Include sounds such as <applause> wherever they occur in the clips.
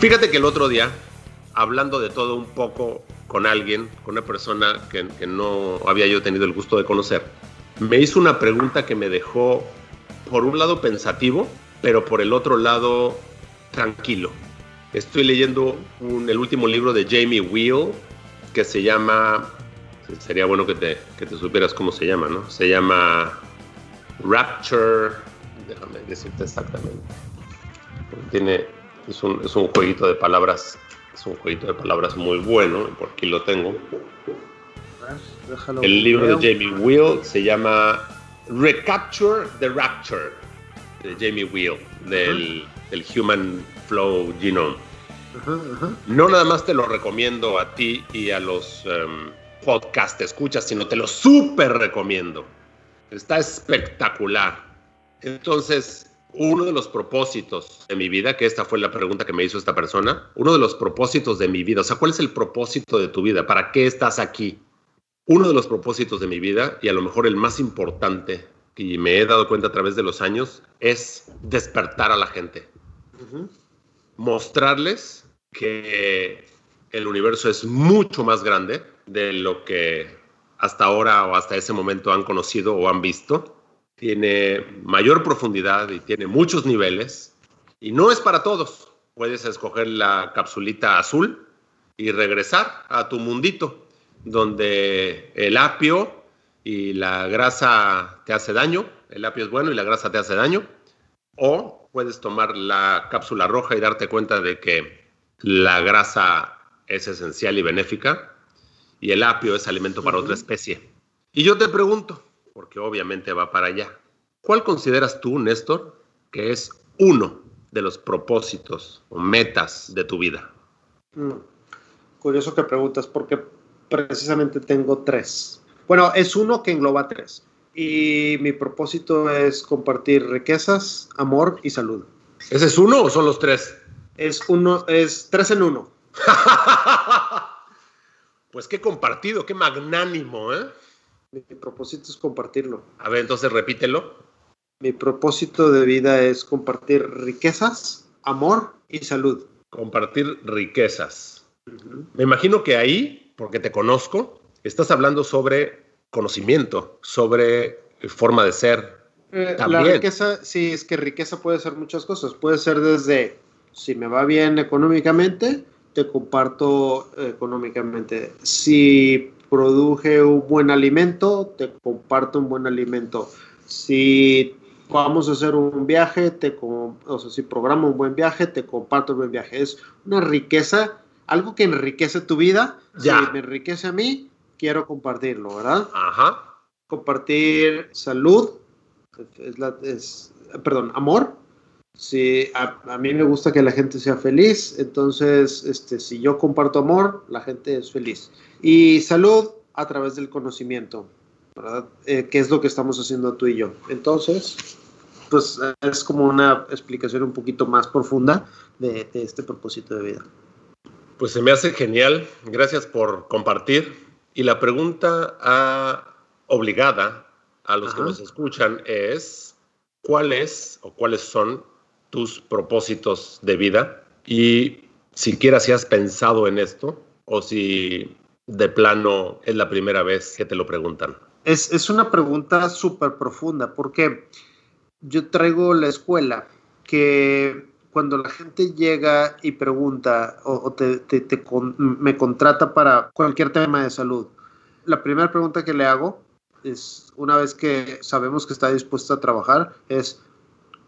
Fíjate que el otro día, hablando de todo un poco con alguien, con una persona que, no había yo tenido el gusto de conocer, me hizo una pregunta que me dejó, por un lado, pensativo, pero por el otro lado, tranquilo. Estoy leyendo el último libro de Jamie Wheel, que se llama, sería bueno que te, que te supieras cómo se llama, ¿no? Se llama Rapture, déjame decirte exactamente. Tiene es un, es un jueguito de palabras, es un jueguito de palabras muy bueno, por aquí lo tengo. Déjalo el libro de Jamie Wheel se llama Recapture the Rapture, de Jamie Wheel, del, del Human Flow Genome. No nada más te lo recomiendo a ti y a los um, podcast escuchas, sino te lo súper recomiendo. Está espectacular. Entonces, uno de los propósitos de mi vida, que esta fue la pregunta que me hizo esta persona, uno de los propósitos de mi vida, o sea, ¿cuál es el propósito de tu vida? ¿Para qué estás aquí? Uno de los propósitos de mi vida, y a lo mejor el más importante que me he dado cuenta a través de los años, es despertar a la gente. Mostrarles que el universo es mucho más grande de lo que hasta ahora o hasta ese momento han conocido o han visto tiene mayor profundidad y tiene muchos niveles y no es para todos. Puedes escoger la capsulita azul y regresar a tu mundito, donde el apio y la grasa te hace daño, el apio es bueno y la grasa te hace daño, o puedes tomar la cápsula roja y darte cuenta de que la grasa es esencial y benéfica y el apio es alimento para otra especie. Y yo te pregunto, porque obviamente va para allá. ¿Cuál consideras tú, Néstor, que es uno de los propósitos o metas de tu vida? Mm, curioso que preguntas, porque precisamente tengo tres. Bueno, es uno que engloba tres. Y mi propósito es compartir riquezas, amor y salud. ¿Ese es uno o son los tres? Es uno, es tres en uno. <laughs> pues qué compartido, qué magnánimo, ¿eh? Mi propósito es compartirlo. A ver, entonces repítelo. Mi propósito de vida es compartir riquezas, amor y salud. Compartir riquezas. Me imagino que ahí, porque te conozco, estás hablando sobre conocimiento, sobre forma de ser. Eh, la riqueza, sí, es que riqueza puede ser muchas cosas. Puede ser desde, si me va bien económicamente, te comparto económicamente. Si produje un buen alimento, te comparto un buen alimento. Si vamos a hacer un viaje, te, o sea, si programo un buen viaje, te comparto un buen viaje. Es una riqueza, algo que enriquece tu vida. Ya. Si me enriquece a mí, quiero compartirlo, ¿verdad? Ajá. Compartir salud, es, perdón, amor. Si a, a, mí me gusta que la gente sea feliz, entonces, este, si yo comparto amor, la gente es feliz. Y salud a través del conocimiento, ¿verdad? Eh, ¿Qué es lo que estamos haciendo tú y yo? Entonces, pues es como una explicación un poquito más profunda de, este propósito de vida. Pues se me hace genial, gracias por compartir. Y la pregunta obligada a los que nos escuchan es, ¿cuál es o cuáles son tus propósitos de vida? Y siquiera si has pensado en esto o si de plano es la primera vez que te lo preguntan? Es, una pregunta súper profunda porque yo traigo la escuela que cuando la gente llega y pregunta o, te, me contrata para cualquier tema de salud, la primera pregunta que le hago es, una vez que sabemos que está dispuesta a trabajar, es,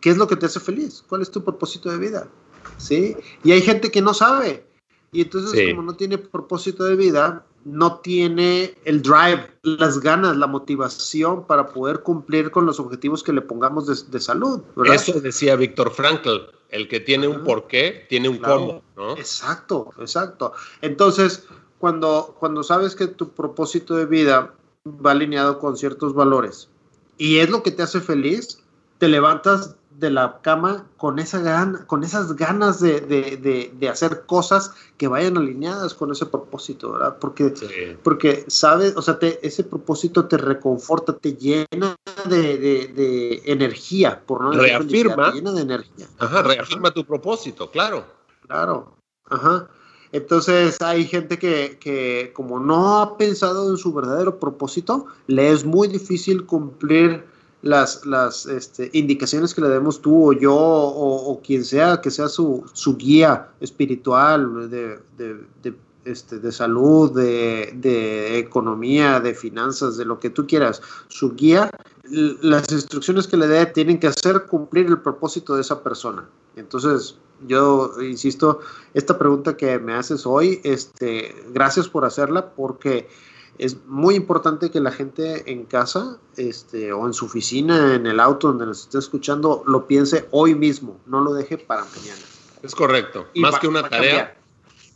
¿qué es lo que te hace feliz? ¿Cuál es tu propósito de vida? ¿Sí? Y hay gente que no sabe. Y entonces, como no tiene propósito de vida, no tiene el drive, las ganas, la motivación para poder cumplir con los objetivos que le pongamos de, salud. Eso decía Víctor Frankl. El que tiene un porqué, tiene un cómo, ¿no? Exacto, exacto. Entonces, cuando, cuando sabes que tu propósito de vida va alineado con ciertos valores y es lo que te hace feliz, te levantas de la cama con, esa gana, con esas ganas de, hacer cosas que vayan alineadas con ese propósito, ¿verdad? Porque, porque sabes, o sea, ese propósito te reconforta, te llena de, energía, por no reafirma, te llena de energía. Ajá, reafirma tu propósito, claro. Claro, ajá. Entonces hay gente que, que como no ha pensado en su verdadero propósito, le es muy difícil cumplir las, las este, indicaciones que le demos tú o yo o, quien sea, que sea su, su guía espiritual de, de, de, este, de salud, de, economía, de finanzas, de lo que tú quieras, su guía, las instrucciones que le dé tienen que hacer cumplir el propósito de esa persona. Entonces, yo insisto, esta pregunta que me haces hoy, este, gracias por hacerla porque es muy importante que la gente en casa este, o en su oficina, en el auto donde nos esté escuchando, lo piense hoy mismo, no lo deje para mañana. Es correcto. más que una tarea.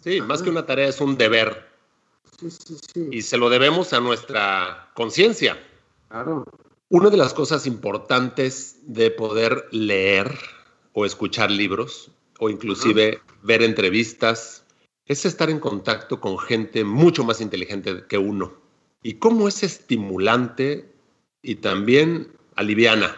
Sí, más que una tarea es un deber. Sí, sí, sí. Y se lo debemos a nuestra conciencia. Claro. Una de las cosas importantes de poder leer o escuchar libros o inclusive ver entrevistas es estar en contacto con gente mucho más inteligente que uno. Y cómo es estimulante y también aliviana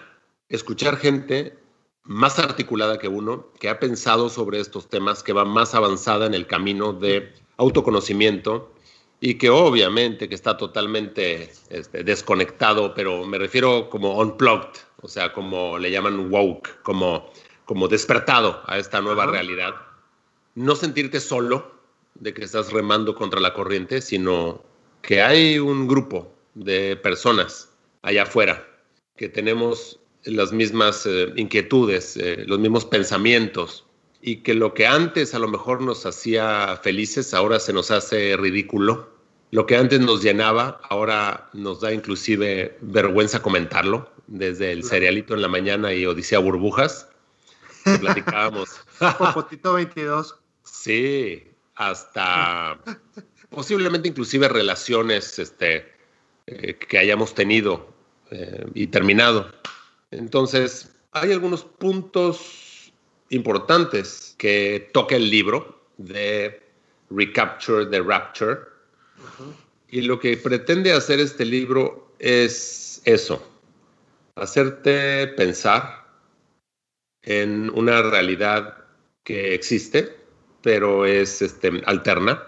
escuchar gente más articulada que uno, que ha pensado sobre estos temas, que va más avanzada en el camino de autoconocimiento y que obviamente que está totalmente este, desconectado, pero me refiero como unplugged, o sea, como le llaman woke, como, como despertado a esta nueva realidad. No sentirte solo, de que estás remando contra la corriente, sino que hay un grupo de personas allá afuera que tenemos las mismas eh, inquietudes, eh, los mismos pensamientos, y que lo que antes a lo mejor nos hacía felices, ahora se nos hace ridículo. Lo que antes nos llenaba, ahora nos da inclusive vergüenza comentarlo, desde el cerealito en la mañana y Odisea Burbujas. <laughs> Platicábamos. Popotito 22. Sí, hasta posiblemente inclusive relaciones este, eh, que hayamos tenido eh, y terminado. Entonces, hay algunos puntos importantes que toca el libro de Recapture the Rapture. Y lo que pretende hacer este libro es eso, hacerte pensar en una realidad que existe, pero es este, alterna,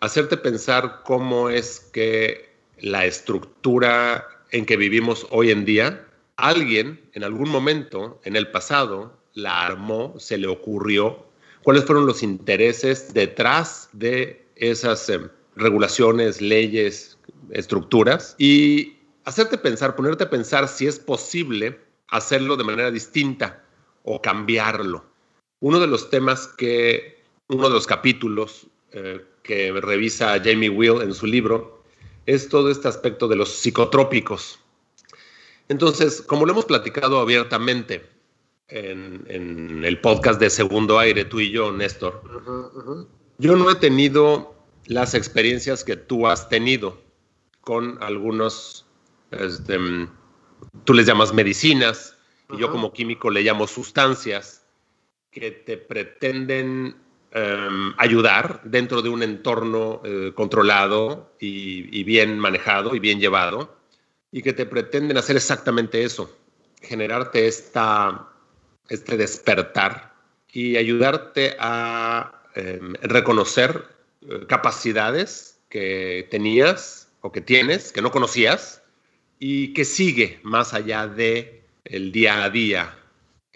hacerte pensar cómo es que la estructura en que vivimos hoy en día, alguien en algún momento en el pasado la armó, se le ocurrió, cuáles fueron los intereses detrás de esas em, regulaciones, leyes, estructuras y hacerte pensar, ponerte a pensar si es posible hacerlo de manera distinta o cambiarlo. Uno de los temas que uno de los capítulos eh, que revisa Jamie Will en su libro es todo este aspecto de los psicotrópicos. Entonces, como lo hemos platicado abiertamente en, el podcast de Segundo Aire, tú y yo, Néstor, yo no he tenido las experiencias que tú has tenido con algunos, este, tú les llamas medicinas, y yo como químico le llamo sustancias que te pretenden Em, ayudar dentro de un entorno eh, controlado y, bien manejado y bien llevado, y que te pretenden hacer exactamente eso, generarte esta, este despertar y ayudarte a em, reconocer eh, capacidades que tenías o que tienes, que no conocías, y que sigue más allá de el día a día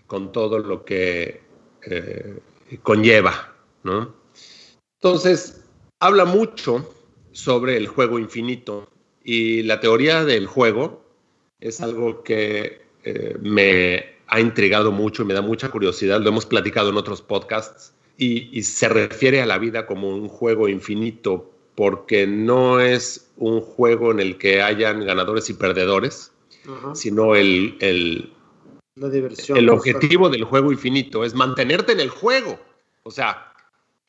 con todo lo que eh, conlleva ¿no? Entonces, habla mucho sobre el juego infinito y la teoría del juego es algo que eh, me ha intrigado mucho y me da mucha curiosidad, lo hemos platicado en otros podcasts y, se refiere a la vida como un juego infinito porque no es un juego en el que hayan ganadores y perdedores, sino el, La diversión. El objetivo del juego infinito es mantenerte en el juego. O sea,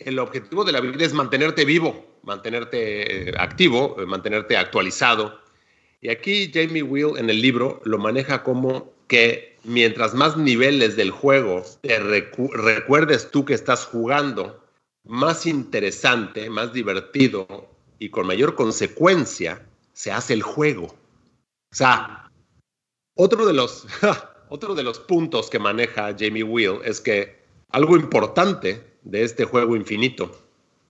el objetivo de la vida es mantenerte vivo, mantenerte eh, activo, eh, mantenerte actualizado. Y aquí Jamie Will en el libro lo maneja como que mientras más niveles del juego te recuerdes tú que estás jugando, más interesante, más divertido y con mayor consecuencia se hace el juego. O sea, otro de los, <laughs> otro de los puntos que maneja Jamie Will es que algo importante de este juego infinito,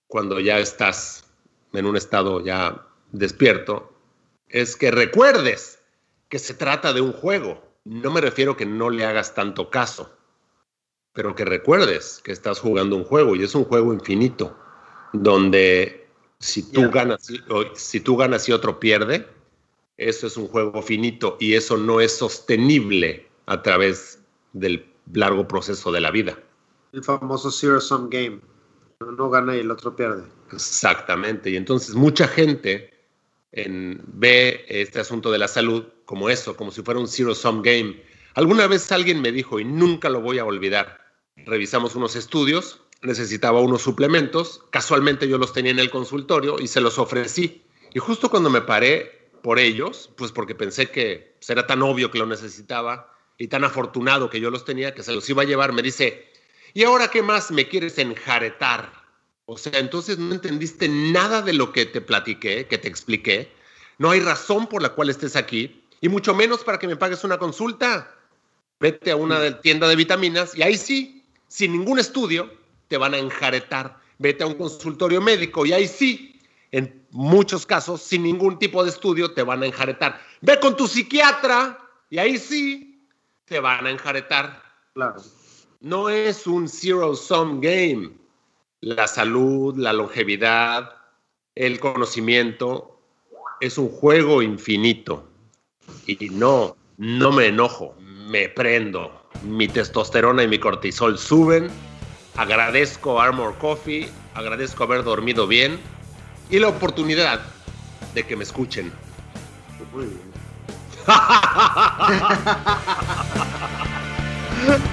cuando ya estás en un estado ya despierto, es que recuerdes que se trata de un juego. No me refiero que no le hagas tanto caso, pero que recuerdes que estás jugando un juego y es un juego infinito, donde si tú, ganas, si tú ganas y otro pierde, eso es un juego finito y eso no es sostenible a través del largo proceso de la vida. El famoso zero sum game. Uno gana y el otro pierde. Exactamente. Y entonces mucha gente ve este asunto de la salud como eso, como si fuera un zero sum game. Alguna vez alguien me dijo, y nunca lo voy a olvidar, revisamos unos estudios, necesitaba unos suplementos, casualmente yo los tenía en el consultorio y se los ofrecí. Y justo cuando me paré por ellos, pues porque pensé que pues, era tan obvio que lo necesitaba y tan afortunado que yo los tenía, que se los iba a llevar, me dice, ¿y ahora qué más me quieres enjaretar? O sea, entonces no entendiste nada de lo que te platiqué, que te expliqué. No hay razón por la cual estés aquí, y mucho menos para que me pagues una consulta. Vete a una tienda de vitaminas y ahí sí, sin ningún estudio, te van a enjaretar. Vete a un consultorio médico y ahí sí, en muchos casos, sin ningún tipo de estudio, te van a enjaretar. Ve con tu psiquiatra y ahí sí, te van a enjaretar. Claro. No es un zero-sum game. La salud, la longevidad, el conocimiento, es un juego infinito. Y no, no me enojo, me prendo. Mi testosterona y mi cortisol suben. Agradezco Armor Coffee, agradezco haber dormido bien y la oportunidad de que me escuchen. Muy bien. <laughs>